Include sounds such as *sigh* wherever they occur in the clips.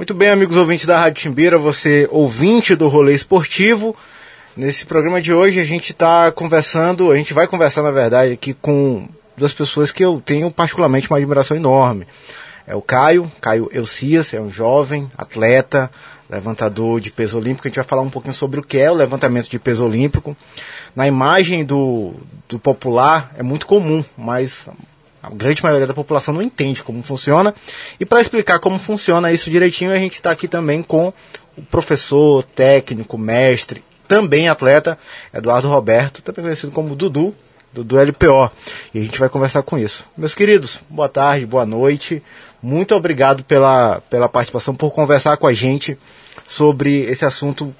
Muito bem, amigos ouvintes da Rádio Timbira, você ouvinte do Rolê Esportivo. Nesse programa de hoje a gente está conversando, a gente vai conversar na verdade aqui com duas pessoas que eu tenho particularmente uma admiração enorme. É o Caio, Caio Elcias, é um jovem atleta, levantador de peso olímpico. A gente vai falar um pouquinho sobre o que é o levantamento de peso olímpico. Na imagem do, do popular é muito comum, mas a grande maioria da população não entende como funciona. E para explicar como funciona isso direitinho, a gente está aqui também com o professor, técnico, mestre, também atleta, Eduardo Roberto, também conhecido como Dudu, do, LPO. E a gente vai conversar com isso. Meus queridos, boa tarde, boa noite. Muito obrigado pela, pela participação, por conversar com a gente sobre esse assunto.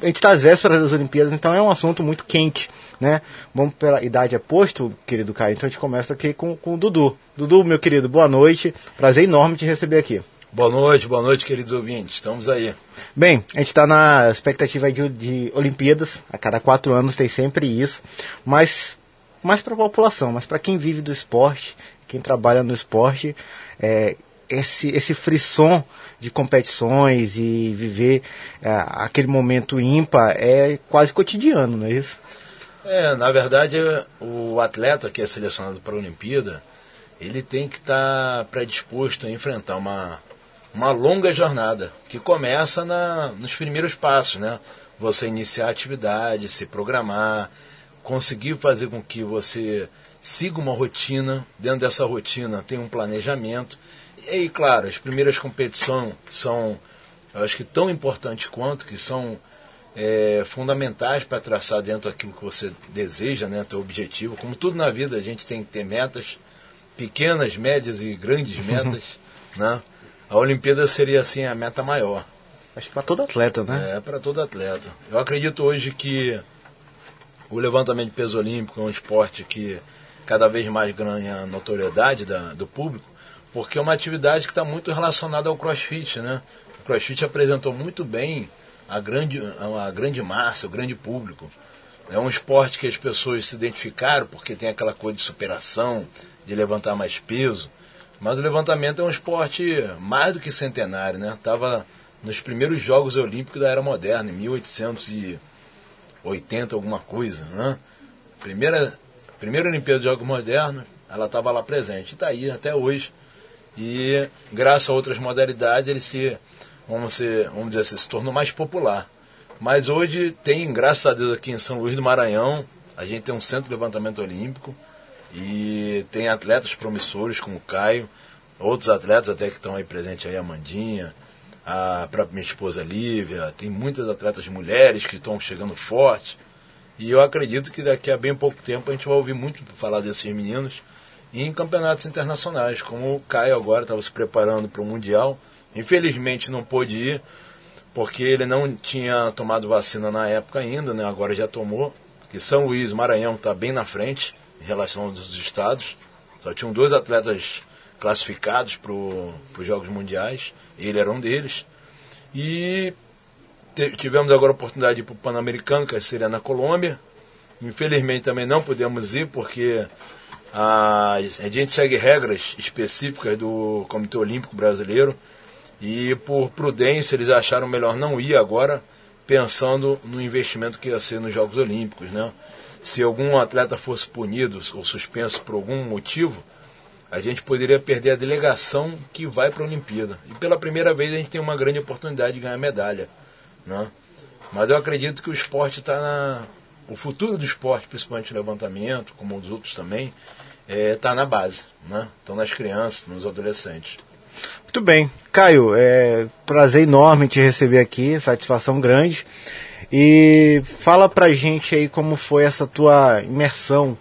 A gente está às vésperas das Olimpíadas, então é um assunto muito quente, né? Vamos pela idade aposto, querido Caio, então a gente começa aqui com, com o Dudu. Dudu, meu querido, boa noite. Prazer enorme te receber aqui. Boa noite, boa noite, queridos ouvintes. Estamos aí. Bem, a gente está na expectativa de, de, Olimpíadas. A cada quatro anos tem sempre isso. Mas mais para a população, mas para quem vive do esporte, quem trabalha no esporte, é, esse, esse frisson de competições e viver é, aquele momento ímpar é quase cotidiano, não é isso? É, na verdade, o atleta que é selecionado para a Olimpíada, ele tem que estar tá predisposto a enfrentar uma, uma longa jornada, que começa na, nos primeiros passos, né? Você iniciar a atividade, se programar, conseguir fazer com que você siga uma rotina, dentro dessa rotina tem um planejamento. E aí, claro, as primeiras competições são, eu acho que tão importantes quanto, que são é, fundamentais para traçar dentro daquilo que você deseja, né, teu objetivo. Como tudo na vida, a gente tem que ter metas, pequenas, médias e grandes metas, *laughs* né? A Olimpíada seria assim a meta maior. Acho que para todo atleta, né? É, para todo atleta. Eu acredito hoje que o levantamento de peso olímpico é um esporte que cada vez mais ganha notoriedade da, do público, porque é uma atividade que está muito relacionada ao crossfit, né? O crossfit apresentou muito bem a grande, a grande massa, o grande público. É um esporte que as pessoas se identificaram porque tem aquela coisa de superação, de levantar mais peso. Mas o levantamento é um esporte mais do que centenário, né? Estava nos primeiros Jogos Olímpicos da Era Moderna, em 1880, alguma coisa, né? Primeira, primeira Olimpíada de Jogos Modernos, ela estava lá presente. Está aí até hoje. E graças a outras modalidades ele se, vamos, ser, vamos dizer assim, se tornou mais popular. Mas hoje tem, graças a Deus, aqui em São Luís do Maranhão, a gente tem um centro de levantamento olímpico e tem atletas promissores como o Caio, outros atletas até que estão aí presentes aí, a Mandinha, a própria minha esposa Lívia, tem muitas atletas mulheres que estão chegando forte. E eu acredito que daqui a bem pouco tempo a gente vai ouvir muito falar desses meninos em campeonatos internacionais, como o Caio agora estava se preparando para o Mundial. Infelizmente não pôde ir, porque ele não tinha tomado vacina na época ainda, né? agora já tomou. Que São Luís, Maranhão está bem na frente em relação aos estados. Só tinham dois atletas classificados para os Jogos Mundiais, ele era um deles. E tivemos agora a oportunidade de ir para o Pan-Americano, que seria na Colômbia. Infelizmente também não pudemos ir, porque a, a gente segue regras específicas do Comitê Olímpico Brasileiro. E por prudência eles acharam melhor não ir agora, pensando no investimento que ia ser nos Jogos Olímpicos. Né? se algum atleta fosse punido ou suspenso por algum motivo, a gente poderia perder a delegação que vai para a Olimpíada. E pela primeira vez a gente tem uma grande oportunidade de ganhar medalha. Né? Mas eu acredito que o esporte está na. O futuro do esporte, principalmente o levantamento, como os outros também, está é, tá na base. Né? Estão nas crianças, nos adolescentes. Muito bem. Caio, é prazer enorme te receber aqui, satisfação grande. E fala pra gente aí como foi essa tua imersão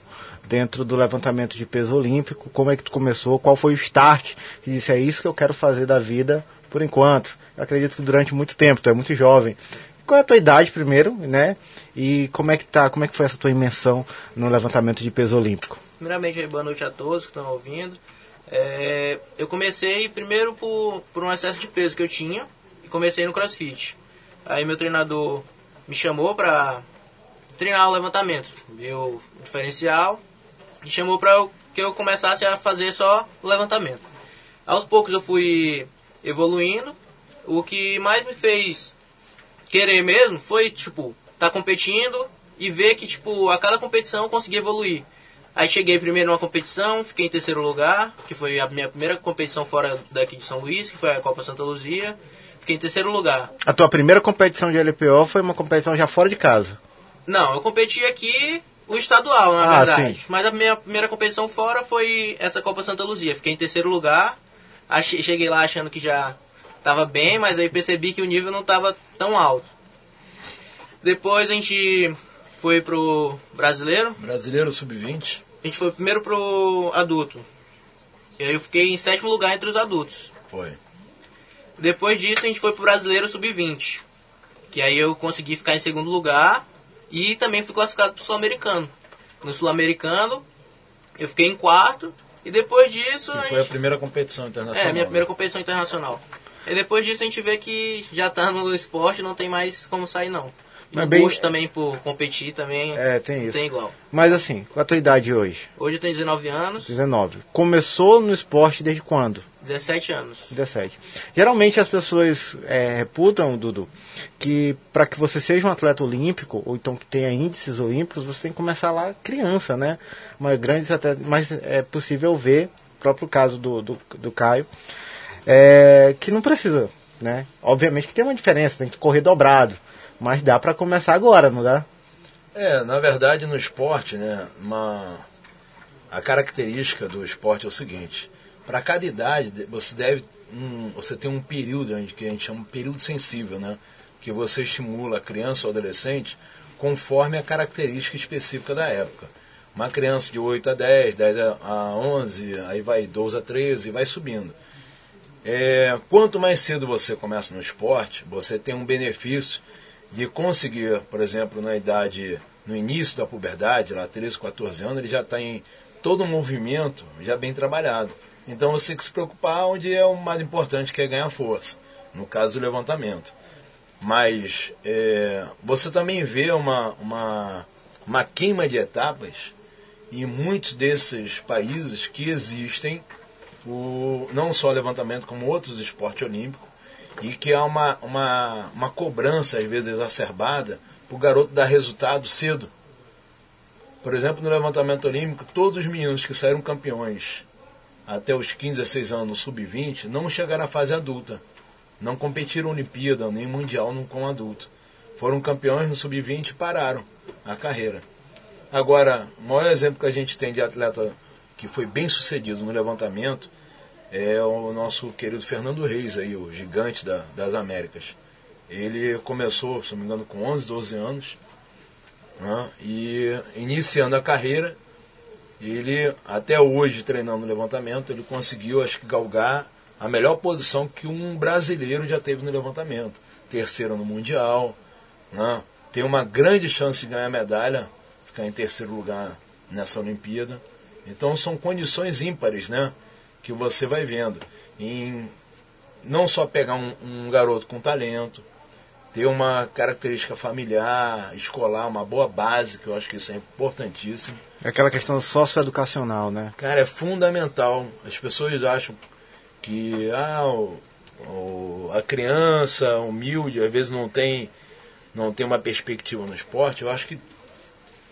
dentro do levantamento de peso olímpico, como é que tu começou, qual foi o start que disse é isso que eu quero fazer da vida por enquanto. Eu acredito que durante muito tempo, tu é muito jovem. Qual é a tua idade primeiro, né? E como é que tá, como é que foi essa tua imersão no levantamento de peso olímpico? Primeiramente, boa noite a todos que estão ouvindo. É, eu comecei primeiro por, por um excesso de peso que eu tinha e comecei no crossfit. Aí meu treinador me chamou para treinar o levantamento, viu o diferencial e chamou para que eu começasse a fazer só o levantamento. Aos poucos eu fui evoluindo o que mais me fez querer mesmo foi, tipo, tá competindo e ver que, tipo, a cada competição eu consegui evoluir. Aí cheguei primeiro numa competição, fiquei em terceiro lugar, que foi a minha primeira competição fora daqui de São Luís, que foi a Copa Santa Luzia. Fiquei em terceiro lugar. A tua primeira competição de LPO foi uma competição já fora de casa. Não, eu competi aqui o estadual, na Ah, verdade. sim. Mas a minha primeira competição fora foi essa Copa Santa Luzia. Fiquei em terceiro lugar. Achei- cheguei lá achando que já tava bem, mas aí percebi que o nível não tava tão alto. Depois a gente foi pro brasileiro. Brasileiro sub-20. A gente foi primeiro pro adulto. E aí eu fiquei em sétimo lugar entre os adultos. Foi. Depois disso a gente foi pro brasileiro sub-20. Que aí eu consegui ficar em segundo lugar e também fui classificado pro sul-americano. No sul-americano eu fiquei em quarto e depois disso a Que foi a gente... primeira competição internacional. É, minha primeira competição internacional. E depois disso a gente vê que já tá no esporte, não tem mais como sair não. E Mas o bem- gosto também por competir também É, tem isso. tem igual. Mas assim, qual a tua idade hoje? Hoje eu tenho 19 anos, 19. Começou no esporte desde quando? 17 anos. 17. Geralmente as pessoas é, reputam, Dudu, que para que você seja um atleta olímpico, ou então que tenha índices olímpicos, você tem que começar lá criança, né? Mas, grandes até, mas é possível ver, próprio caso do, do, do Caio, é, que não precisa, né? Obviamente que tem uma diferença, tem que correr dobrado, mas dá para começar agora, não dá? É, na verdade no esporte, né, uma a característica do esporte é o seguinte: para cada idade de- você deve um, você tem um período que a gente chama de período sensível, né, que você estimula a criança ou adolescente conforme a característica específica da época. Uma criança de 8 a 10, 10 a a 11, aí vai 12 a 13 e vai subindo. É, quanto mais cedo você começa no esporte, você tem um benefício de conseguir, por exemplo, na idade, no início da puberdade, lá 13, 14 anos, ele já está em todo um movimento já bem trabalhado. Então você tem que se preocupar onde é o mais importante, que é ganhar força, no caso do levantamento. Mas é, você também vê uma, uma, uma queima de etapas em muitos desses países que existem o, não só levantamento, como outros esportes olímpicos, e que há uma, uma, uma cobrança, às vezes, exacerbada para o garoto dar resultado cedo. Por exemplo, no levantamento olímpico, todos os meninos que saíram campeões até os 15, 16 anos no sub-20 não chegaram à fase adulta. Não competiram Olimpíada nem Mundial no- com adulto. Foram campeões no sub-20 e pararam a carreira. Agora, o maior exemplo que a gente tem de atleta que foi bem sucedido no levantamento é o nosso querido Fernando Reis, aí, o gigante da- das Américas. Ele começou, se não me engano, com 11, 12 anos. né, E iniciando a carreira, ele, até hoje, treinando levantamento, ele conseguiu, acho que, galgar a melhor posição que um brasileiro já teve no levantamento. Terceiro no Mundial. né, Tem uma grande chance de ganhar medalha, ficar em terceiro lugar nessa Olimpíada. Então são condições ímpares, né? Que você vai vendo. Em não só pegar um, um garoto com talento, ter uma característica familiar, escolar, uma boa base, que eu acho que isso é importantíssimo. É aquela questão socioeducacional, né? Cara, é fundamental. As pessoas acham que ah, o- o- a criança humilde às vezes não tem, não tem uma perspectiva no esporte. Eu acho que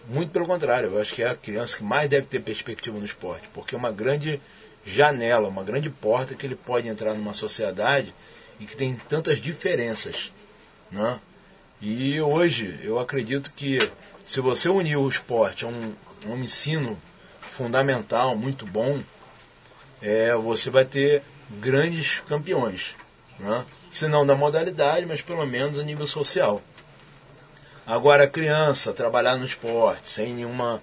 muito pelo contrário. Eu acho que é a criança que mais deve ter perspectiva no esporte, porque é uma grande janela, uma grande porta que ele pode entrar numa sociedade e que tem tantas diferenças, né? E hoje eu acredito que se você unir o esporte a um, um ensino fundamental, muito bom, é, você vai ter grandes campeões. Né? Se não da modalidade, mas pelo menos a nível social. Agora, a criança trabalhar no esporte sem nenhuma,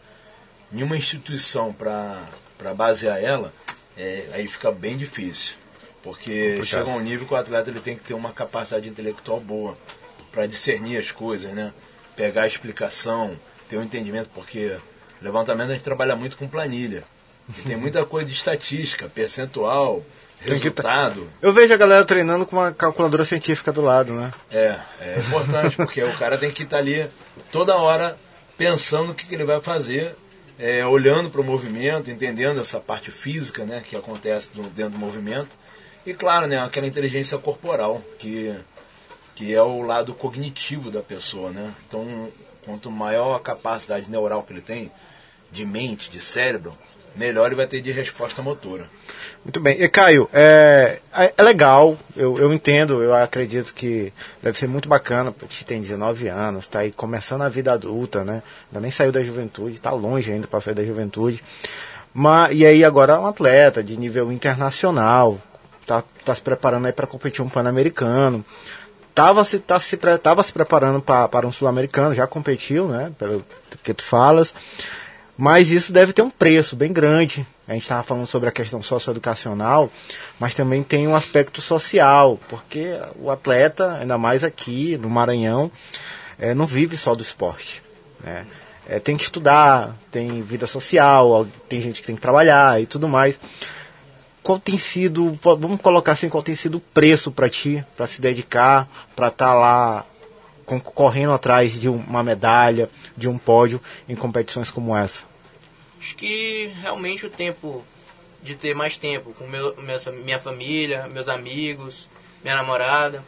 nenhuma instituição para basear ela, é, aí fica bem difícil. Porque chega um nível que o atleta ele tem que ter uma capacidade intelectual boa para discernir as coisas, né? pegar a explicação, ter um entendimento, porque levantamento a gente trabalha muito com planilha. Tem muita coisa de estatística, percentual, tá- resultado. Eu vejo a galera treinando com uma calculadora científica do lado, né? É, é importante, porque o cara tem que estar ali toda hora pensando o que, que ele vai fazer, é, olhando para o movimento, entendendo essa parte física né, que acontece do- dentro do movimento. E claro, né, aquela inteligência corporal, que, que é o lado cognitivo da pessoa, né? Então, quanto maior a capacidade neural que ele tem, de mente, de cérebro, melhor ele vai ter de resposta motora. Muito bem. E Caio, é, é, é legal, eu, eu entendo, eu acredito que deve ser muito bacana, porque tem 19 anos, está aí começando a vida adulta, né? Ainda nem saiu da juventude, está longe ainda para sair da juventude. Mas, e aí agora é um atleta de nível internacional, está tá se preparando aí para competir um Pan-Americano. Tava se, tá se, tava se preparando para um sul-americano, já competiu, né? Pelo que tu falas. Mas isso deve ter um preço bem grande. A gente estava falando sobre a questão socioeducacional, mas também tem um aspecto social, porque o atleta, ainda mais aqui no Maranhão, é, não vive só do esporte. Né? É, tem que estudar, tem vida social, tem gente que tem que trabalhar e tudo mais. Qual tem sido, vamos colocar assim, qual tem sido o preço para ti, para se dedicar, para estar tá lá correndo atrás de uma medalha, de um pódio em competições como essa? Acho que realmente o tempo de ter mais tempo com meu, minha família, meus amigos, minha namorada,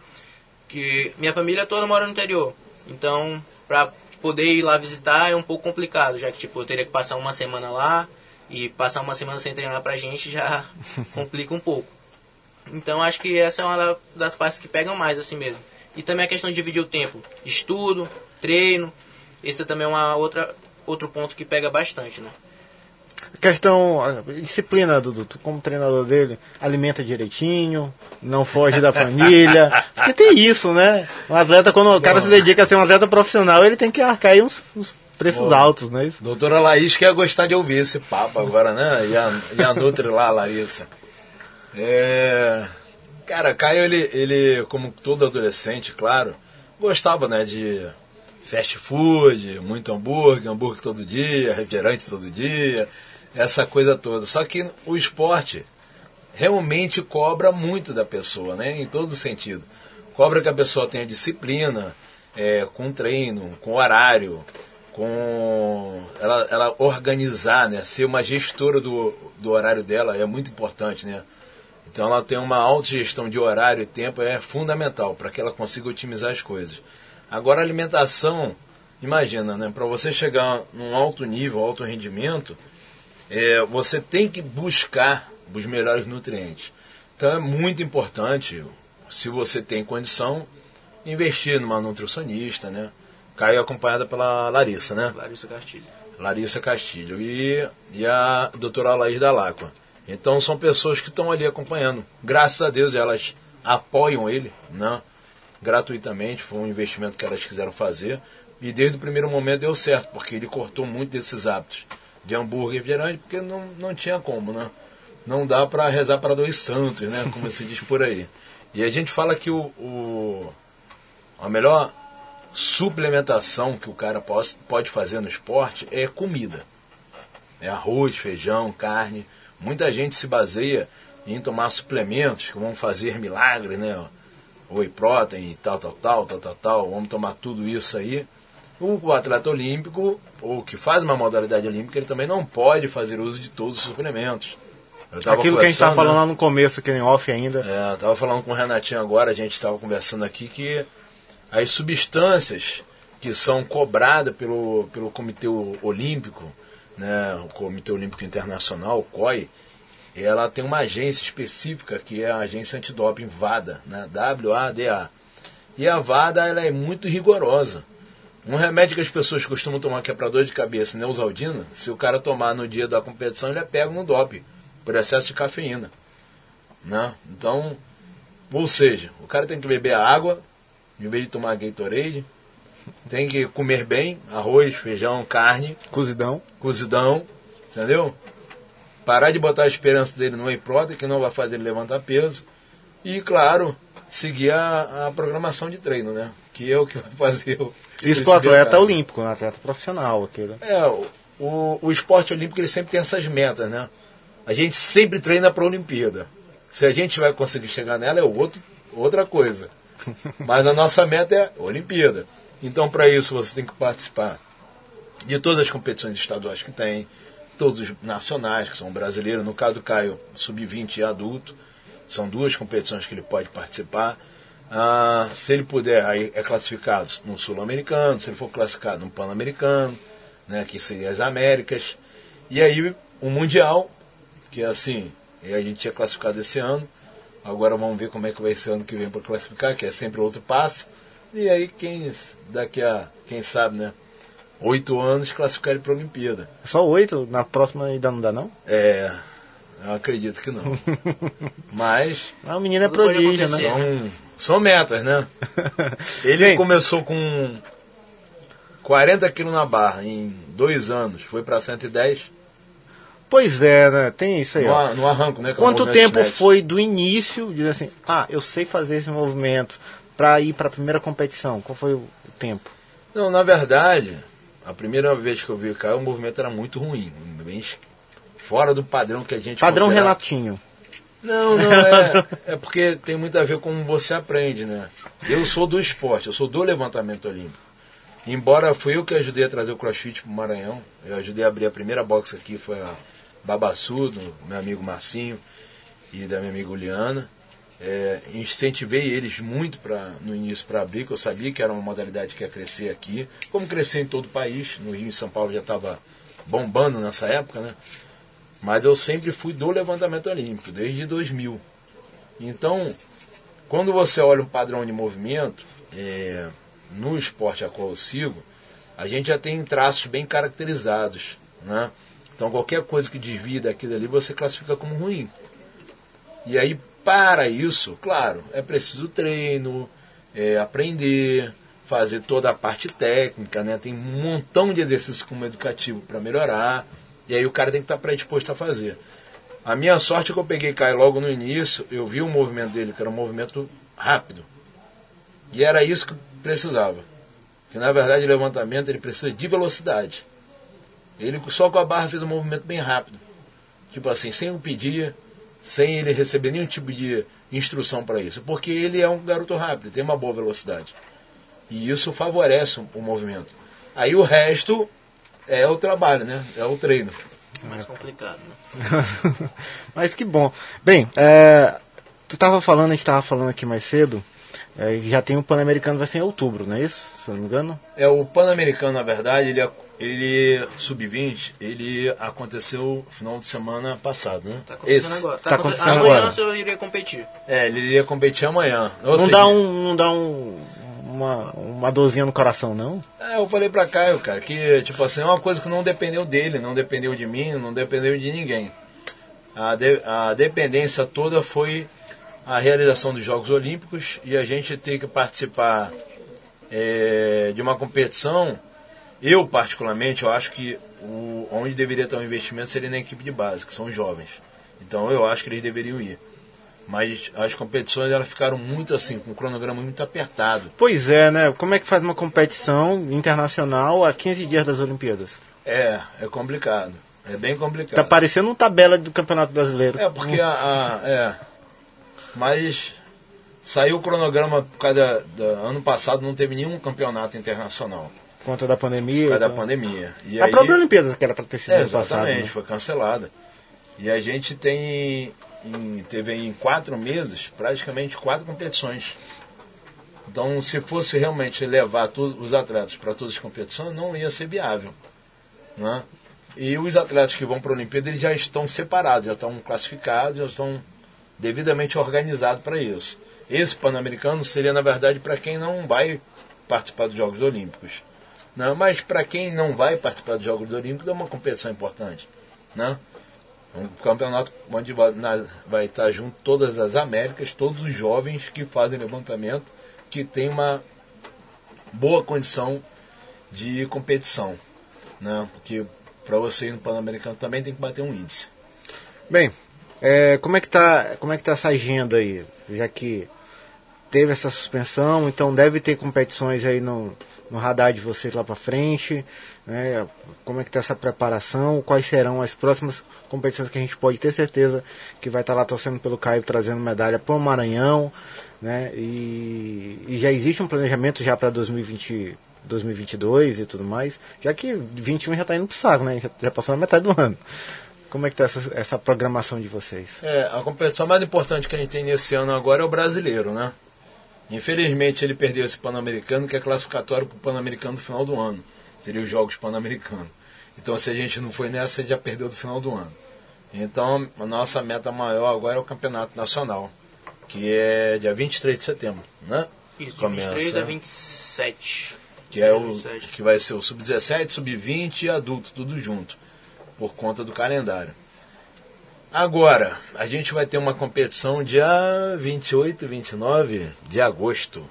que minha família toda mora no interior. Então, para poder ir lá visitar é um pouco complicado, já que tipo, eu teria que passar uma semana lá e passar uma semana sem treinar pra gente já *laughs* complica um pouco. Então, acho que essa é uma das partes que pegam mais assim mesmo. E também a questão de dividir o tempo, estudo, treino, esse também é uma outra outro ponto que pega bastante, né? Questão, disciplina, Dudu, tu como treinador dele, alimenta direitinho, não foge da planilha. *laughs* Porque tem isso, né? Um atleta, quando o cara se dedica a ser um atleta profissional, ele tem que arcar aí uns, uns preços Bom, altos, não é isso? Doutora Laís quer gostar de ouvir esse papo agora, né? E a, e a Nutri lá, Larissa. É... Cara, Caio, ele, ele, como todo adolescente, claro, gostava, né, de fast food, muito hambúrguer, hambúrguer todo dia, refrigerante todo dia, essa coisa toda. Só que o esporte realmente cobra muito da pessoa, né? Em todo sentido. Cobra que a pessoa tenha disciplina, é, com treino, com horário, com ela, ela organizar, né? Ser uma gestora do, do horário dela é muito importante, né? Então ela tem uma autogestão de horário e tempo é fundamental para que ela consiga otimizar as coisas. Agora a alimentação, imagina, né? Para você chegar num alto nível, alto rendimento, é, você tem que buscar os melhores nutrientes. Então é muito importante, se você tem condição, investir numa nutricionista, né? Caiu acompanhada pela Larissa, né? Larissa Castilho. Larissa Castilho e, e a doutora Laís Dalacqua. Então são pessoas que estão ali acompanhando. Graças a Deus elas apoiam ele, né? Gratuitamente, foi um investimento que elas quiseram fazer. E desde o primeiro momento deu certo, porque ele cortou muito desses hábitos de hambúrguer e refrigerante, porque não, não tinha como, né? Não dá para rezar para dois santos, né? Como se diz por aí. E a gente fala que o, o a melhor suplementação que o cara pode, pode fazer no esporte é comida. É arroz, feijão, carne. Muita gente se baseia em tomar suplementos que vão fazer milagre, né? Whey protein e tal, tal, tal, tal, tal, tal. Vamos tomar tudo isso aí. O atleta olímpico, ou que faz uma modalidade olímpica, ele também não pode fazer uso de todos os suplementos. Aquilo que a gente estava falando lá no começo, que em off ainda. É, estava falando com o Renatinho agora, a gente estava conversando aqui que as substâncias que são cobradas pelo, pelo Comitê Olímpico, né, o Comitê Olímpico Internacional, o COI, ela tem uma agência específica que é a agência antidoping VADA, né, W-A-D-A. E a VADA ela é muito rigorosa. Um remédio que as pessoas costumam tomar que é para dor de cabeça, Neusaldina, se o cara tomar no dia da competição, ele é pego no DOP, por excesso de cafeína. Né? Então, ou seja, o cara tem que beber água, em vez de tomar Gatorade, tem que comer bem, arroz, feijão, carne. Cozidão. Cozidão, entendeu? Parar de botar a esperança dele no whey protein, que não vai fazer ele levantar peso. E, claro, seguir a, a programação de treino, né? Que é o que vai fazer o isso para o atleta olímpico, um atleta profissional. Aquele. É, o, o esporte olímpico ele sempre tem essas metas, né? A gente sempre treina para a Olimpíada. Se a gente vai conseguir chegar nela é outro, outra coisa. *laughs* Mas a nossa meta é a Olimpíada. Então, para isso, você tem que participar de todas as competições estaduais que tem, todos os nacionais, que são brasileiros, no caso do Caio, sub-20 e adulto. São duas competições que ele pode participar. Ah, se ele puder, aí é classificado no Sul-Americano, se ele for classificado no Pan-Americano, né, que seria as Américas. E aí o Mundial, que é assim, a gente tinha classificado esse ano. Agora vamos ver como é que vai ser ano que vem para classificar, que é sempre outro passo. E aí quem daqui a, quem sabe, né? Oito anos classificar ele para a Olimpíada. Só oito? Na próxima ainda não dá não? É, eu acredito que não. *laughs* Mas. Ah, o menino é prodígio, né? São, são metas, né? *laughs* Ele Bem, começou com 40 quilos na barra em dois anos, foi para 110. Pois é, né? Tem isso aí. No, no arranco, né? Quanto tempo snatch. foi do início, dizer assim, ah, eu sei fazer esse movimento, para ir para a primeira competição? Qual foi o tempo? Não, na verdade, a primeira vez que eu vi o cara, o movimento era muito ruim, bem fora do padrão que a gente Padrão considera... Renatinho. Não, *laughs* não, é, é porque tem muito a ver com como você aprende, né? Eu sou do esporte, eu sou do levantamento olímpico. Embora fui eu que ajudei a trazer o crossfit para o Maranhão, eu ajudei a abrir a primeira box aqui, foi a Babassu, do meu amigo Marcinho e da minha amiga Liana. É, incentivei eles muito pra, no início para abrir, que eu sabia que era uma modalidade que ia crescer aqui, como crescer em todo o país. No Rio e São Paulo já estava bombando nessa época, né? Mas eu sempre fui do levantamento olímpico, desde 2000. Então, quando você olha um padrão de movimento, é, no esporte a qual eu sigo, a gente já tem traços bem caracterizados. Né? Então, qualquer coisa que desvia daquilo ali, você classifica como ruim. E aí, para isso, claro, é preciso treino, é, aprender, fazer toda a parte técnica, né? tem um montão de exercícios como educativo para melhorar. E aí o cara tem que estar tá predisposto a fazer. A minha sorte é que eu peguei Caio logo no início, eu vi o movimento dele, que era um movimento rápido. E era isso que precisava. Que na verdade o levantamento ele precisa de velocidade. Ele só com a barra fez um movimento bem rápido. Tipo assim, sem o pedir, sem ele receber nenhum tipo de instrução para isso. Porque ele é um garoto rápido, tem uma boa velocidade. E isso favorece o movimento. Aí o resto é o trabalho, né? É o treino. Mais complicado, né? *laughs* Mas que bom. Bem, é, tu estava falando, a gente estava falando aqui mais cedo, é, já tem o Pan-Americano, vai ser em outubro, não é isso? Se eu não me engano? É, o Pan-Americano, na verdade, ele, ele sub-20, ele aconteceu no final de semana passado, né? Tá acontecendo Esse. agora. Tá, tá acontecendo amanhã agora. eu iria competir. É, ele iria competir amanhã. Ou não, seja, dá um, não dá um uma, uma dorzinha no coração, não? É, eu falei pra Caio, cara, que tipo assim, é uma coisa que não dependeu dele, não dependeu de mim, não dependeu de ninguém. A, de, a dependência toda foi a realização dos Jogos Olímpicos e a gente ter que participar é, de uma competição. Eu, particularmente, eu acho que o, onde deveria ter um investimento seria na equipe de base, que são os jovens. Então eu acho que eles deveriam ir. Mas as competições elas ficaram muito assim, com um cronograma muito apertado. Pois é, né? Como é que faz uma competição internacional a 15 dias das Olimpíadas? É, é complicado. É bem complicado. Tá parecendo uma tabela do Campeonato Brasileiro. É, porque a, a é. Mas saiu o cronograma por causa da, ano passado não teve nenhum campeonato internacional. Por conta da pandemia. Por causa da pandemia. E a aí, própria Olimpíada que era para ter sido é, exatamente, passado, né? foi cancelada. E a gente tem em, teve em quatro meses praticamente quatro competições. Então, se fosse realmente levar todos os atletas para todas as competições, não ia ser viável. Né? E os atletas que vão para a Olimpíada eles já estão separados, já estão classificados, já estão devidamente organizados para isso. Esse Pan-Americano seria, na verdade, para quem não vai participar dos Jogos Olímpicos. Né? Mas para quem não vai participar dos Jogos Olímpicos é uma competição importante. Né? Um campeonato onde vai, estar junto todas as Américas, todos os jovens que fazem levantamento, que tem uma boa condição de competição. Né? Porque para você ir no Pan-Americano também tem que bater um índice. Bem, é, como é que tá, como é que tá essa agenda aí? Já que teve essa suspensão, então deve ter competições aí no, no radar de vocês lá para frente, né? Como é que está essa preparação? Quais serão as próximas competições que a gente pode ter certeza que vai estar tá lá torcendo pelo Caio, trazendo medalha para o Maranhão, né? E, e, já existe um planejamento já para 2020, 2022 e tudo mais, já que 21 já está indo pro saco, né? Já, já passou a metade do ano. Como é que tá essa, essa programação de vocês? É, a competição mais importante que a gente tem nesse ano agora é o brasileiro, né? Infelizmente ele perdeu esse Pan-Americano, que é classificatório para o Pan-Americano do final do ano. Seria os Jogos Pan-Americanos. Então se a gente não foi nessa, a gente já perdeu do final do ano. Então a nossa meta maior agora é o Campeonato Nacional, que é dia 23 de setembro, né? Isso, Começa. 23 a 27. que é o 27. que vai ser o sub-17, sub-20 e adulto, tudo junto, por conta do calendário. Agora, a gente vai ter uma competição dia 28 e 29 de agosto.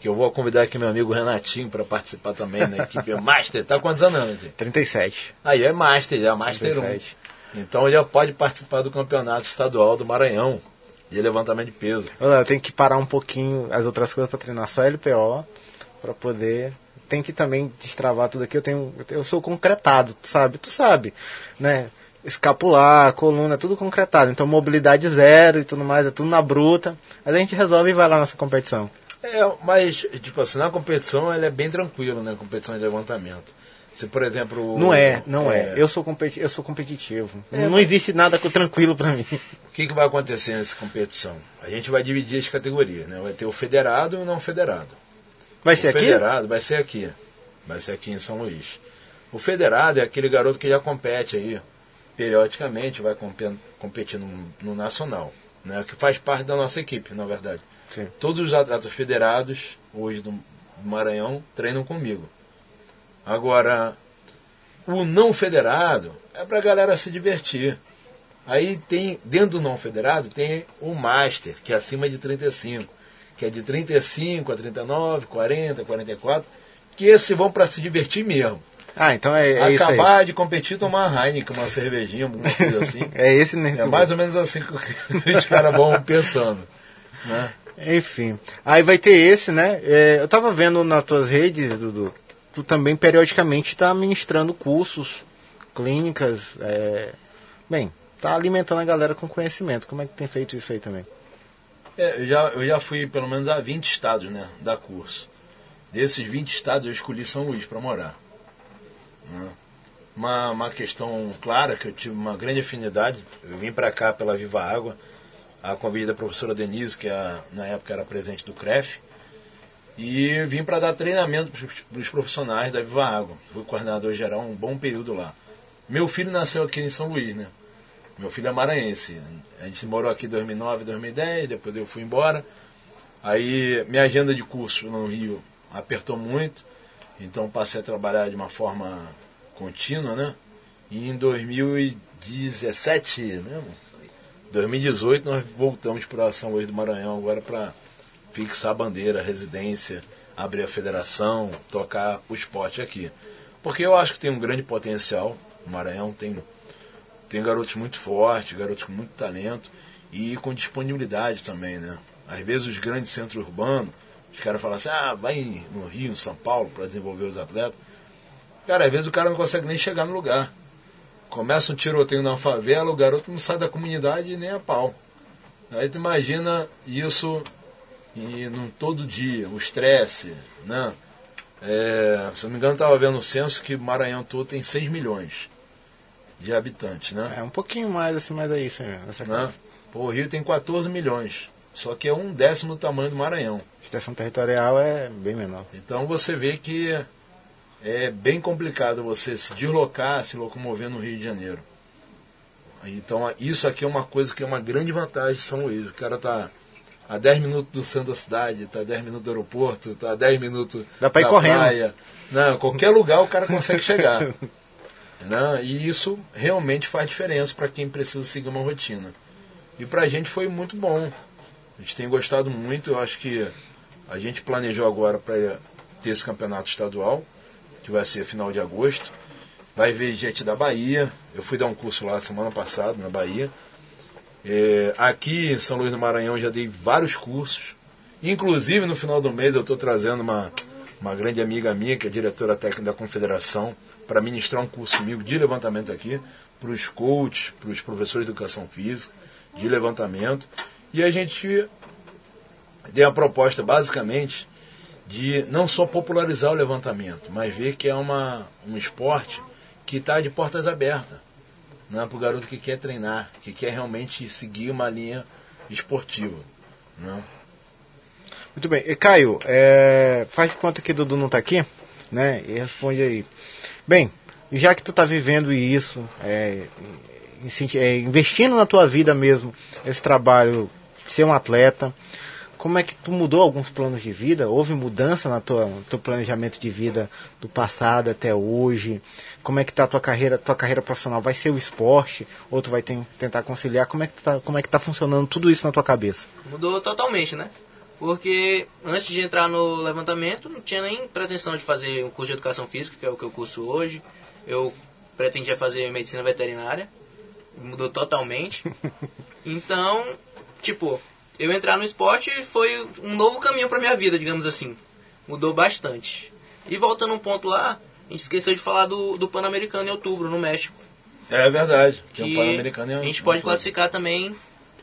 Que eu vou convidar aqui meu amigo Renatinho para participar também na equipe *laughs* Master. Tá quantos anos, Renatinho? 37. Aí é Master, já é Master 37. 1. Então já pode participar do campeonato estadual do Maranhão de levantamento de peso. Olha, eu tenho que parar um pouquinho as outras coisas para treinar só LPO para poder. Tem que também destravar tudo aqui. Eu tenho, eu sou concretado, tu sabe? Tu sabe, né? Escapular, coluna, tudo concretado. Então mobilidade zero e tudo mais, é tudo na bruta. Mas a gente resolve e vai lá nessa competição. É, mas, tipo assim, na competição ela é bem tranquila, né? Competição de levantamento. Se, por exemplo. o- Não é, não é. Eu sou competi eu sou competitivo. não existe nada tranquilo para mim. O que, que vai acontecer nessa competição? A gente vai dividir as categorias, né? Vai ter o federado e o não federado. Vai o ser aqui? federado vai ser aqui. Vai ser aqui em São Luís. O federado é aquele garoto que já compete aí, periodicamente, vai compe- competir no, no nacional. Né? Que faz parte da nossa equipe, na verdade. Sim. Todos os atletas federados, hoje do, Maranhão, treinam comigo. Agora, o não federado é pra galera se divertir. Aí tem, dentro do não federado, tem o Master, que é acima de 35, que é de 35 a 39, 40, 44, que esses vão para se divertir mesmo. Ah, então é, é isso aí. Acabar de competir, tomar uma Heineken, uma cervejinha, alguma coisa assim. *laughs* É esse, né? É mais ou menos assim que os caras vão pensando. Né? Enfim. Aí vai ter esse, né? É, eu tava vendo nas tuas redes, Dudu, tu também periodicamente tá ministrando cursos, clínicas, é... bem, tá alimentando a galera com conhecimento. Como é que tem feito isso aí também? É, eu, já, eu já fui pelo menos a 20 estados né, da curso. Desses 20 estados eu escolhi São Luís para morar. Né? Uma, uma questão clara que eu tive uma grande afinidade. Eu vim para cá pela Viva Água, a convite da professora Denise, que é, na época era presidente do CREF, e vim para dar treinamento para os profissionais da Viva Água. Fui coordenador geral um bom período lá. Meu filho nasceu aqui em São Luís, né? Meu filho é maranhense. A gente morou aqui em 2009, 2010, depois eu fui embora. Aí minha agenda de curso no Rio apertou muito, então passei a trabalhar de uma forma contínua, né? E em 2017, né? 2018 nós voltamos para São Luís do Maranhão agora para fixar a bandeira, a residência, abrir a federação, tocar o esporte aqui. Porque eu acho que tem um grande potencial. O Maranhão tem tem garotos muito fortes, garotos com muito talento e com disponibilidade também, né? Às vezes os grandes centros urbanos, os caras falam assim, ah, vai no Rio, em São Paulo, para desenvolver os atletas. Cara, às vezes o cara não consegue nem chegar no lugar. Começa um tiroteio na favela, o garoto não sai da comunidade nem a pau. Aí tu imagina isso e num todo dia, o estresse, né? É, se eu não me engano, estava vendo o censo que o Maranhão todo tem 6 milhões de habitantes, né? É um pouquinho mais assim, mas é isso aí, essa né? Pô, o Rio tem 14 milhões, só que é um décimo do tamanho do Maranhão. Extensão territorial é bem menor. Então você vê que é bem complicado você se deslocar, se locomover no Rio de Janeiro. Então isso aqui é uma coisa que é uma grande vantagem de São Luís. O cara tá a 10 minutos do centro da cidade, tá a 10 minutos do aeroporto, tá a 10 minutos Dá pra ir da correndo. praia. Não, qualquer lugar o cara consegue chegar. *laughs* né? E isso realmente faz diferença para quem precisa seguir uma rotina. E pra gente foi muito bom. A gente tem gostado muito, eu acho que a gente planejou agora para ter esse campeonato estadual, que vai ser final de agosto. Vai ver gente da Bahia. Eu fui dar um curso lá semana passada, na Bahia. É, aqui em São Luís do Maranhão já dei vários cursos. Inclusive no final do mês eu estou trazendo uma, uma grande amiga minha, que é diretora técnica da Confederação, para ministrar um curso comigo de levantamento aqui, para os coaches, para os professores de educação física, de levantamento. E a gente tem a proposta basicamente de não só popularizar o levantamento, mas ver que é uma, um esporte que está de portas abertas. né, para o garoto que quer treinar, que quer realmente seguir uma linha esportiva. Né? Muito bem. E Caio, é, faz conta que Dudu não está aqui, né? E responde aí. Bem, já que tu está vivendo isso, é, é, investindo na tua vida mesmo, esse trabalho, ser um atleta, como é que tu mudou alguns planos de vida? Houve mudança na tua teu planejamento de vida do passado até hoje? Como é que tá a tua carreira, tua carreira profissional? Vai ser o esporte ou tu vai tentar conciliar? Como é que tá, como é que tá funcionando tudo isso na tua cabeça? Mudou totalmente, né? Porque antes de entrar no levantamento, não tinha nem pretensão de fazer um curso de educação física, que é o que eu curso hoje. Eu pretendia fazer medicina veterinária. Mudou totalmente. *laughs* Então, tipo, eu entrar no esporte foi um novo caminho para minha vida, digamos assim. Mudou bastante. E voltando um ponto lá, a gente esqueceu de falar do, do Pan-Americano em outubro, no México. É verdade. Que, que Pan-Americano é A gente pode classificar também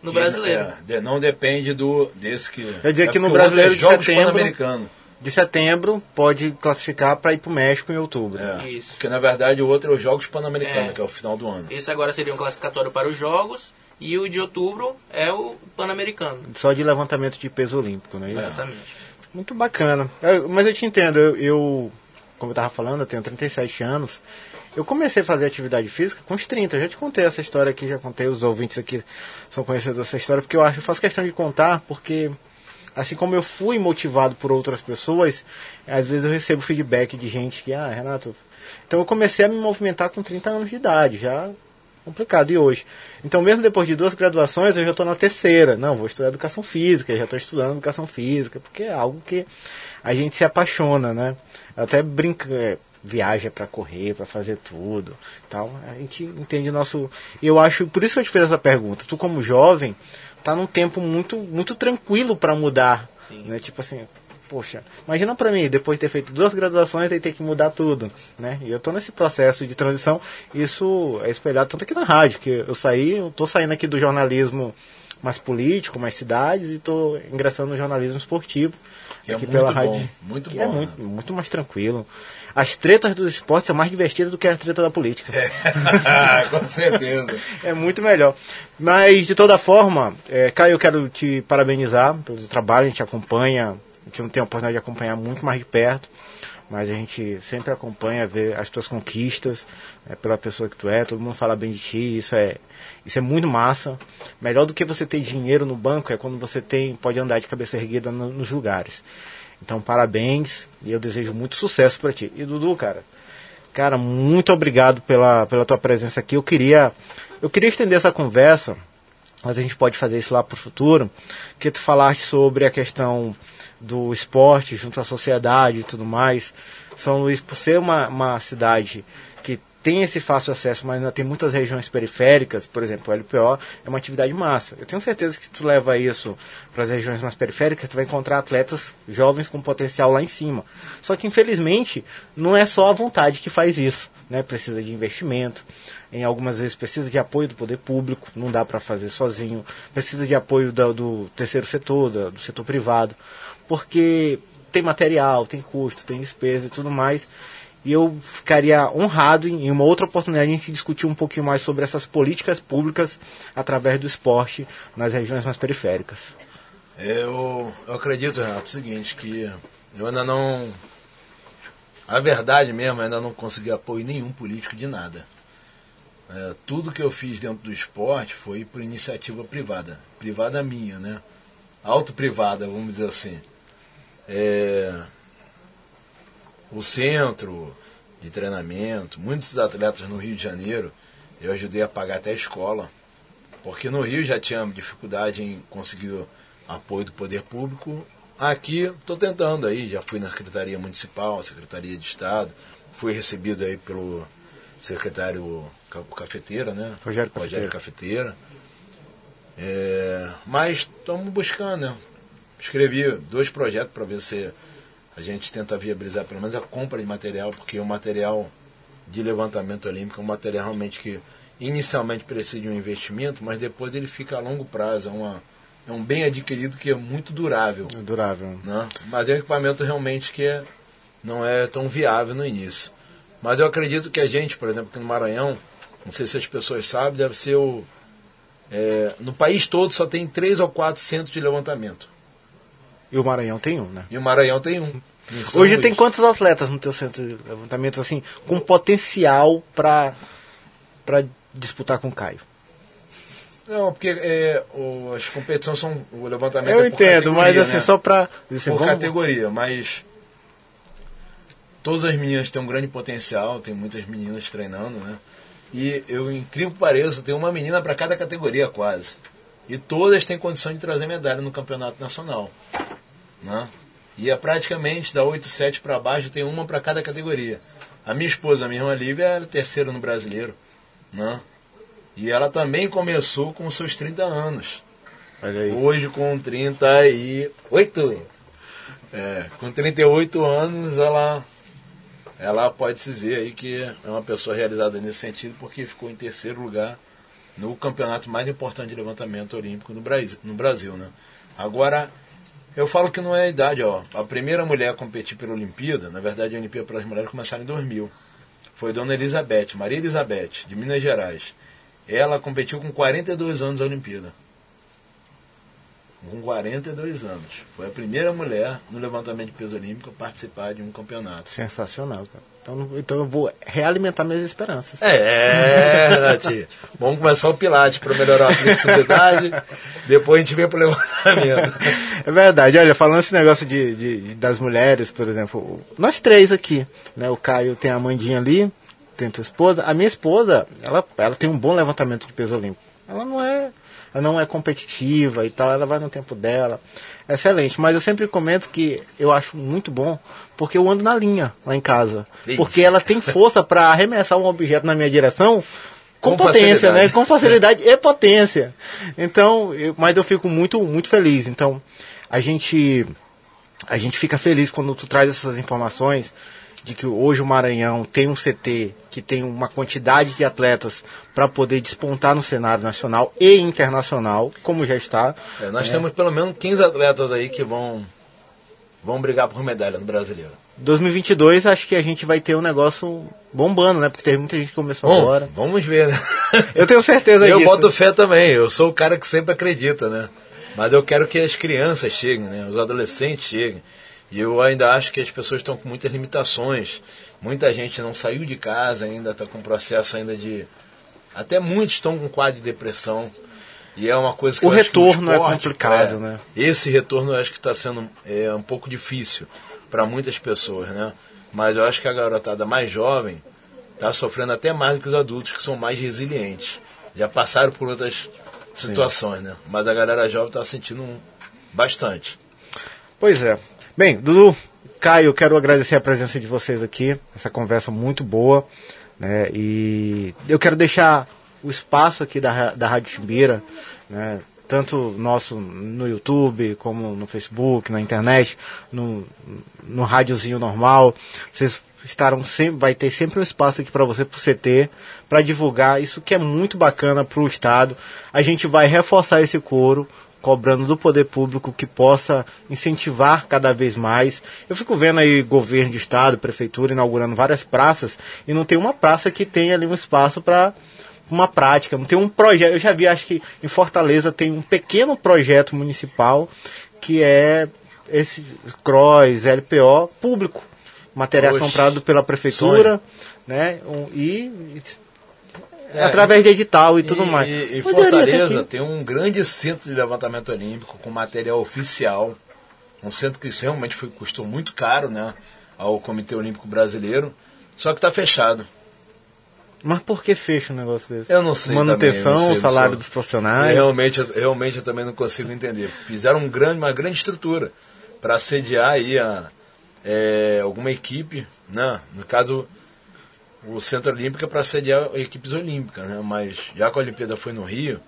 no que brasileiro. É, não depende do desse que. Quer dizer é que no brasileiro é de setembro, de setembro pode classificar para ir para o México em outubro. É, Isso. Porque na verdade o outro é os Jogos Pan-Americanos, é. que é o final do ano. Esse agora seria um classificatório para os Jogos e o de outubro é o Pan-Americano. Só de levantamento de peso olímpico, né? Exatamente. Muito bacana. É, mas eu te entendo, eu, eu como eu estava falando, eu tenho 37 anos. Eu comecei a fazer atividade física com os 30. Eu já te contei essa história aqui, já contei, os ouvintes aqui são conhecedores dessa história, porque eu acho, eu faço questão de contar, porque assim como eu fui motivado por outras pessoas, às vezes eu recebo feedback de gente que, ah, Renato. Então eu comecei a me movimentar com 30 anos de idade, já complicado. E hoje? Então, mesmo depois de duas graduações, eu já estou na terceira. Não, vou estudar educação física, já estou estudando educação física, porque é algo que a gente se apaixona, né? Até brinca, é, viaja para correr, para fazer tudo, tal. A gente entende o nosso. Eu acho, por isso que eu te fiz essa pergunta. Tu como jovem, tá num tempo muito, muito tranquilo para mudar, Sim. né? Tipo assim, poxa, imagina para mim, depois de ter feito duas graduações e ter que mudar tudo, né? E eu tô nesse processo de transição, isso é espelhado tanto aqui na rádio, que eu saí, eu tô saindo aqui do jornalismo mais político, mais cidades, e tô ingressando no jornalismo esportivo. Que é aqui é pela rádio, bom, muito que bom. É muito, muito mais tranquilo. As tretas dos esportes são mais divertidas do que as tretas da política. É, *laughs* com certeza. *laughs* é muito melhor. Mas, de toda forma, é, Caio, eu quero te parabenizar pelo trabalho, a gente acompanha a gente não tem a oportunidade de acompanhar muito mais de perto, mas a gente sempre acompanha, vê as tuas conquistas, é, pela pessoa que tu é, todo mundo fala bem de ti, isso é, isso é muito massa. Melhor do que você ter dinheiro no banco é quando você tem, pode andar de cabeça erguida no, nos lugares. Então, parabéns e eu desejo muito sucesso para ti. E Dudu, cara, cara, muito obrigado pela, pela tua presença aqui. Eu queria, eu queria estender essa conversa, mas a gente pode fazer isso lá para o futuro, que tu falaste sobre a questão do esporte junto à sociedade e tudo mais. São Luís, por ser uma, uma cidade tem esse fácil acesso, mas ainda tem muitas regiões periféricas, por exemplo, o LPO é uma atividade massa. Eu tenho certeza que se tu leva isso para as regiões mais periféricas, tu vai encontrar atletas jovens com potencial lá em cima. Só que infelizmente não é só a vontade que faz isso, né? Precisa de investimento, em algumas vezes precisa de apoio do poder público, não dá para fazer sozinho, precisa de apoio do, do terceiro setor, do, do setor privado porque tem material, tem custo, tem despesa e tudo mais. E eu ficaria honrado em uma outra oportunidade a gente discutir um pouquinho mais sobre essas políticas públicas através do esporte nas regiões mais periféricas. Eu, eu acredito, Renato, o seguinte, que eu ainda não. A verdade mesmo, ainda não consegui apoio nenhum político de nada. É, tudo que eu fiz dentro do esporte foi por iniciativa privada. Privada minha, né? Auto-privada, vamos dizer assim é, o centro de treinamento, muitos atletas no Rio de Janeiro, eu ajudei a pagar até a escola, porque no Rio já tinha dificuldade em conseguir apoio do poder público. Aqui estou tentando aí, já fui na Secretaria Municipal, Secretaria de Estado, fui recebido aí pelo secretário Cafeteira, né? Rogério Cafeteira. Rogério Cafeteira. É, mas estamos buscando, né? escrevi dois projetos para ver se a gente tenta viabilizar pelo menos a compra de material, porque o material de levantamento olímpico é um material realmente que inicialmente precisa de um investimento, mas depois ele fica a longo prazo. É, uma, é um bem adquirido que é muito durável. É durável. Né? Mas é um equipamento realmente que é, não é tão viável no início. Mas eu acredito que a gente, por exemplo, aqui no Maranhão, não sei se as pessoas sabem, deve ser o. é, no país todo só tem três ou quatro centros de levantamento. E o Maranhão tem um, né? E o Maranhão tem um. São Hoje tem quantos atletas no teu centro de levantamento, assim, com potencial para para disputar com o Caio? Não, porque é, o- as competições são. O levantamento Eu é entendo, mas assim, né? só pra. Assim, por vamos- categoria, mas todas as meninas têm um grande potencial, tem muitas meninas treinando, né? E eu, incrível que pareça, tem uma menina para cada categoria quase. E todas têm condição de trazer medalha no campeonato nacional, né? E é praticamente da 8-7 para baixo tem uma para cada categoria. A minha esposa, a minha irmã Lívia, é a terceira no brasileiro, né? E ela também começou com seus 30 anos. Hoje com 38. É, com 38 anos ela ela pode se dizer aí que é uma pessoa realizada nesse sentido porque ficou em terceiro lugar no campeonato mais importante de levantamento olímpico no Brasil, no Brasil, né? Agora eu falo que não é a idade, ó. A primeira mulher a competir pela Olimpíada, na verdade a Olimpíada para as mulheres começaram em 2000. Foi Dona Elizabeth, Maria Elizabeth, de Minas Gerais. Ela competiu com 42 anos a Olimpíada com 42 anos. Foi a primeira mulher no levantamento de peso olímpico a participar de um campeonato. Sensacional, cara. Então, então eu vou realimentar minhas esperanças. É, Nath. *laughs* Vamos começar o Pilates para melhorar a flexibilidade. Depois a gente vem pro levantamento. *laughs* É verdade, olha, falando esse negócio de, de- das mulheres, por exemplo, nós três aqui, né? O Caio tem a Amandinha ali, tem tua esposa. A minha esposa, ela, ela tem um bom levantamento de peso olímpico. Ela não é, ela não é competitiva e tal, ela vai no tempo dela. Excelente, mas eu sempre comento que eu acho muito bom porque eu ando na linha lá em casa. Ixi. Porque ela tem força para arremessar um objeto na minha direção com, Com potência, facilidade. né? Com facilidade e potência. Então, eu- mas eu fico muito, muito feliz. Então, a gente, a gente fica feliz quando tu traz essas informações de que hoje o Maranhão tem um CT que tem uma quantidade de atletas para poder despontar no cenário nacional e internacional, como já está. É, nós temos pelo menos 15 atletas aí que vão, vão brigar por medalha no brasileiro. 2022 acho que a gente vai ter um negócio bombando, né? Porque teve muita gente que começou Bom, agora. vamos ver, né? *laughs* Eu tenho certeza Eu disso. boto fé também, eu sou o cara que sempre acredita, né? Mas eu quero que as crianças cheguem, né? Os adolescentes cheguem. E eu ainda acho que as pessoas estão com muitas limitações. Muita gente não saiu de casa ainda, está com processo ainda de. Até muitos estão com quadro de depressão. E é uma coisa que O eu acho que retorno é esporte, complicado, é, né? Esse retorno eu acho que está sendo é, um pouco difícil para muitas pessoas, né? Mas eu acho que a garotada mais jovem está sofrendo até mais do que os adultos que são mais resilientes. Já passaram por outras situações, né? Mas a galera jovem está sentindo um- bastante. Pois é. Bem, Dudu, Caio, quero agradecer a presença de vocês aqui, essa conversa muito boa, né? E eu quero deixar o espaço aqui da, da Rádio Chimbira, né? Tanto nosso no YouTube, como no Facebook, na internet, no, no rádiozinho normal. Vocês estarão sempre, vai ter sempre um espaço aqui para você, pro CT, para divulgar isso que é muito bacana para o Estado. A gente vai reforçar esse coro, cobrando do poder público que possa incentivar cada vez mais. Eu fico vendo aí governo de estado, prefeitura inaugurando várias praças e não tem uma praça que tenha ali um espaço para uma prática, não tem um projeto. Eu já vi, acho que em Fortaleza tem um pequeno projeto municipal que é esse CROS, LPO público, materiais comprados pela prefeitura, né? um- e É, através de edital e tudo e, mais. E, e Fortaleza tem um grande centro de levantamento olímpico com material oficial. Um centro que realmente foi, custou muito caro né, ao Comitê Olímpico Brasileiro. Só que está fechado. Mas por que fecha um negócio desse? Eu não sei Manutenção, também, eu não sei, salário dos profissionais. Realmente, eu- realmente eu também não consigo entender. Fizeram um grande, uma grande estrutura para sediar aí a, é, alguma equipe, né? No caso, o Centro Olímpico é para sediar equipes olímpicas, né? Mas já que a Olimpíada foi no Rio,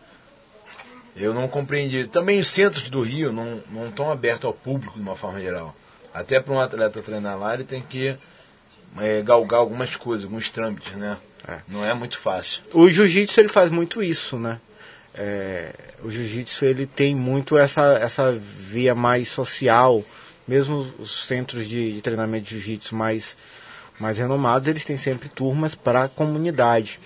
eu não compreendi. Também os centros do Rio não, não estão abertos ao público de uma forma geral. Até para um atleta treinar lá, ele tem que é, galgar algumas coisas, alguns trâmites, né? É. Não é muito fácil. O jiu-jitsu ele faz muito isso, né? É, o jiu-jitsu ele tem muito essa, essa via mais social, mesmo os centros de, de treinamento de jiu-jitsu mais, mais renomados, eles têm sempre turmas para a comunidade.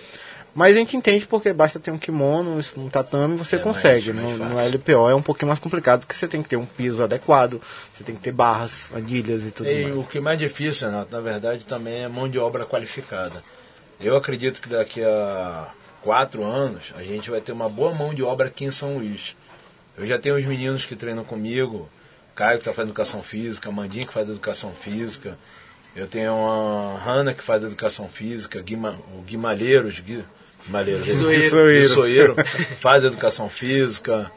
Mas a gente entende porque basta ter um kimono, um tatame, você É mais- consegue. mais no, no. LPO é um pouquinho mais complicado, porque você tem que ter um piso adequado, você tem que ter barras, anilhas e tudo E mais. o que mais difícil, Renato, na verdade, também é mão de obra qualificada. Eu acredito que daqui a quatro anos a gente vai ter uma boa mão de obra aqui em São Luís. Eu já tenho os meninos que treinam comigo, Caio que está fazendo educação física, Mandinho que faz educação física, eu tenho a Hanna que faz educação física, Guima, o Guimalheiros, Gui, Guimalheiros, Guiçoeiro. Guiçoeiro *laughs* faz educação física,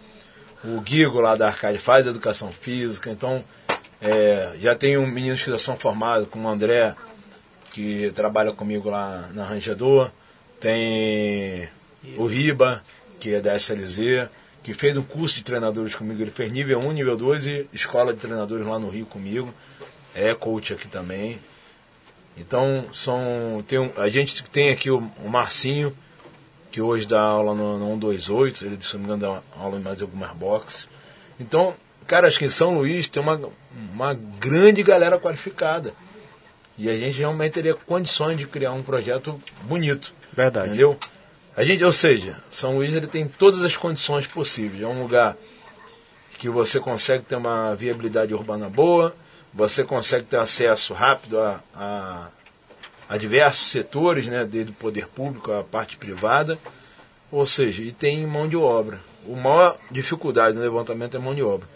o Guigo lá da Arcade faz educação física, então é, já tenho meninos que já são formados, como o André, que trabalha comigo lá na Rangedor, tem o Riba, que é da SLZ, que fez um curso de treinadores comigo, ele fez nível 1, nível 2 e escola de treinadores lá no Rio comigo, é coach aqui também. Então são. Tem um- a gente tem aqui o, o Marcinho, que hoje dá aula no, no 128, ele se não me engano dá aula em mais algumas boxes. Então, cara, acho que em São Luís tem uma, uma grande galera qualificada. E a gente realmente teria condições de criar um projeto bonito. Verdade. Entendeu? A gente, ou seja, São Luís ele tem todas as condições possíveis. É um lugar que você consegue ter uma viabilidade urbana boa, você consegue ter acesso rápido a, a, a diversos setores, né, desde o poder público à parte privada, ou seja, e tem mão de obra. A maior dificuldade no levantamento é mão de obra.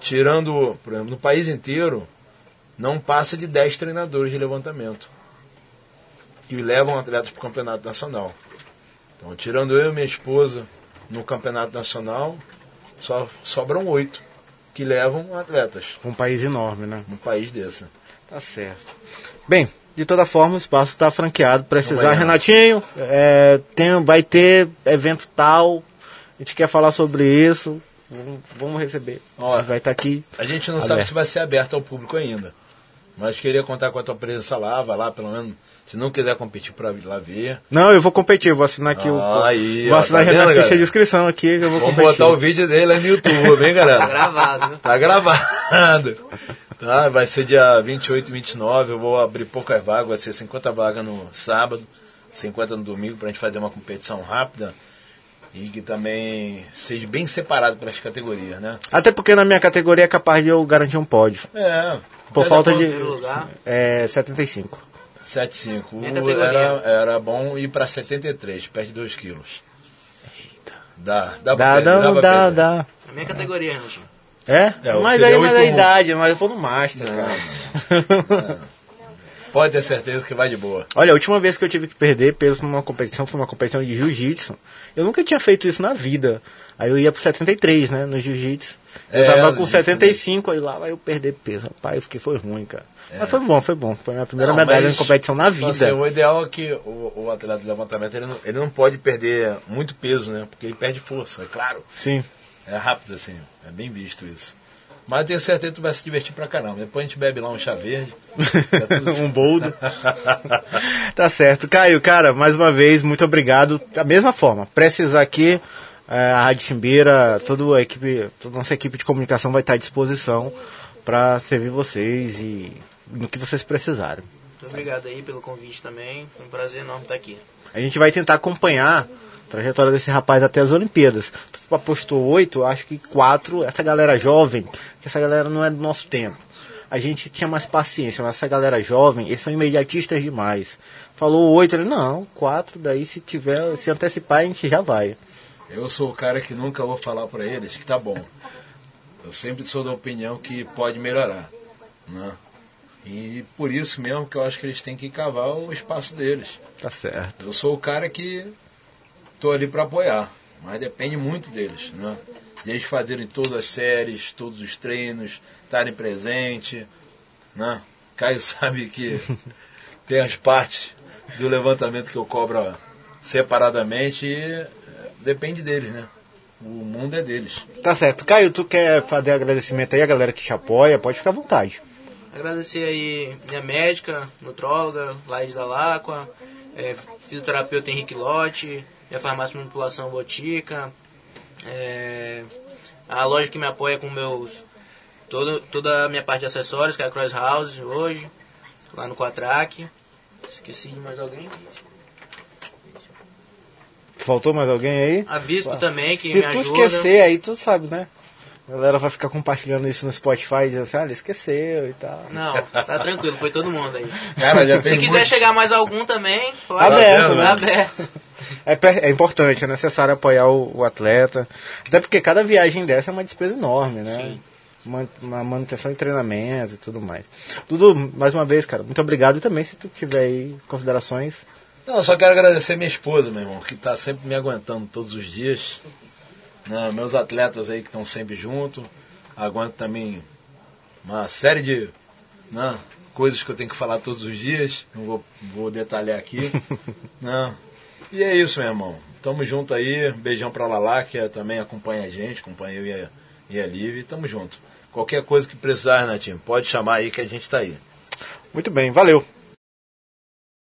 Tirando, por exemplo, no país inteiro, não passa de 10 treinadores de levantamento que levam atletas para o campeonato nacional. Então, tirando eu e minha esposa no campeonato nacional, só sobram oito que levam atletas Um país enorme, né? num país desse. Tá certo. Bem, de toda forma, o espaço está franqueado. Precisar. Renatinho, é, tem, vai ter evento tal. A gente quer falar sobre isso. Vamos, vamos receber. Ó. Vai estar aqui. A gente não sabe Aberto. se vai ser aberto ao público ainda, mas queria contar com a tua presença lá, vai lá pelo menos, se não quiser competir para lá ver. Não, eu vou competir. Vou assinar aqui o. Aí, vou ó, assinar tá aqui na vendo, ficha de inscrição aqui. que Eu vou Vamos competir. botar o vídeo dele aí no YouTube, hein, galera? Tá gravado? Tá gravado. Tá, vai ser dia 28 e 29. Eu vou abrir poucas vagas, vai ser 50 vagas no sábado, 50 no domingo, pra gente fazer uma competição rápida e que também seja bem separado pelas categorias, né? Até porque na minha categoria é capaz de eu garantir um pódio. É. Por falta de. Lugar. É 75. 7,5. Minha O- categoria. Era, era bom ir pra 73, perde 2 quilos. Dá, dá pra Dá, perder, dá, dá, perder. dá. A minha categoria, Renatinho. É? É, mas aí mas é um. idade, mas eu vou no Master, cara. Pode ter certeza que vai de boa. Olha, a última vez que eu tive que perder peso numa competição foi uma competição de jiu-jitsu. Eu nunca tinha feito isso na vida. Aí eu ia pro 73, né, no jiu-jitsu. Eu É, tava no com jiu-jitsu 75, aí lá vai eu perder peso. Rapaz, eu fiquei, foi ruim, cara. Mas foi bom, foi bom. Foi a minha primeira Não, medalha em competição na tipo vida. assim, o ideal é que o, o atleta de levantamento ele não, ele não pode perder muito peso, né? Porque ele perde força, é claro. Sim. É rápido assim, é bem visto isso. Mas eu tenho certeza que tu vai se divertir pra caramba. Depois a gente bebe lá um chá verde. *laughs* tá um boldo. *laughs* tá certo. Caio, cara, mais uma vez, muito obrigado. Da mesma forma, precisar aqui, a Rádio Chimbeira, toda a equipe, toda a nossa equipe de comunicação vai estar à disposição para servir vocês e no que vocês precisarem. Muito obrigado aí pelo convite também. Foi um prazer enorme estar aqui. A gente vai tentar acompanhar a trajetória desse rapaz até as Olimpíadas. Tu apostou oito, acho que quatro. Essa galera jovem, que essa galera não é do nosso tempo. A gente tinha mais paciência, mas essa galera jovem, eles são imediatistas demais. Falou oito, ele, não, quatro, daí se tiver, se antecipar, a gente já vai. Eu sou o cara que nunca vou falar pra eles que tá bom. Eu sempre sou da opinião que pode melhorar. Né? E por isso mesmo que eu acho que eles têm que cavar o espaço deles. Tá certo. Eu sou o cara que tô ali para apoiar, mas depende muito deles, né? De eles fazerem todas as séries, todos os treinos, estarem presentes, né? Caio *laughs* sabe que tem as partes do levantamento que eu cobro separadamente e depende deles, né? O mundo é deles. Tá certo. Caio, tu quer fazer agradecimento aí, a galera que te apoia, pode ficar à vontade. Agradecer aí minha médica, nutróloga, Laís da Lacqua, é, fisioterapeuta Henrique Lotti, minha farmácia de manipulação Botica, é, a loja que me apoia com meus todo, toda a minha parte de acessórios, que é a Cross House hoje, lá no Quatrack. Esqueci de mais alguém? Faltou mais alguém aí? A Vispo também, que Se me tu ajuda. esquecer aí, tu sabe, né? A galera vai ficar compartilhando isso no Spotify e dizer assim, ah, ele esqueceu e tal. Não, tá tranquilo, foi todo mundo aí. Cara, já Se tem quiser muito- chegar mais algum também, pode. Tá aberto, tá né? aberto. É, per- é importante, é necessário apoiar o, o atleta. Até porque cada viagem dessa é uma despesa enorme, né? Sim. Uma, uma manutenção e treinamento e tudo mais. Dudu, mais uma vez, cara, muito obrigado. E também, se tu tiver aí considerações, Não, eu só quero agradecer minha esposa, meu irmão, que tá sempre me aguentando todos os dias. Né, meus atletas aí que estão sempre junto. Aguento também uma série de né, coisas que eu tenho que falar todos os dias. Não vou, vou detalhar aqui. *laughs* né. E é isso, meu irmão. Tamo junto aí. Beijão pra Lala, que é- também acompanha a gente, acompanha eu e a, e a Liv. Tamo junto. Qualquer coisa que precisar, Renatinho, pode chamar aí que a gente tá aí. muito bem, valeu.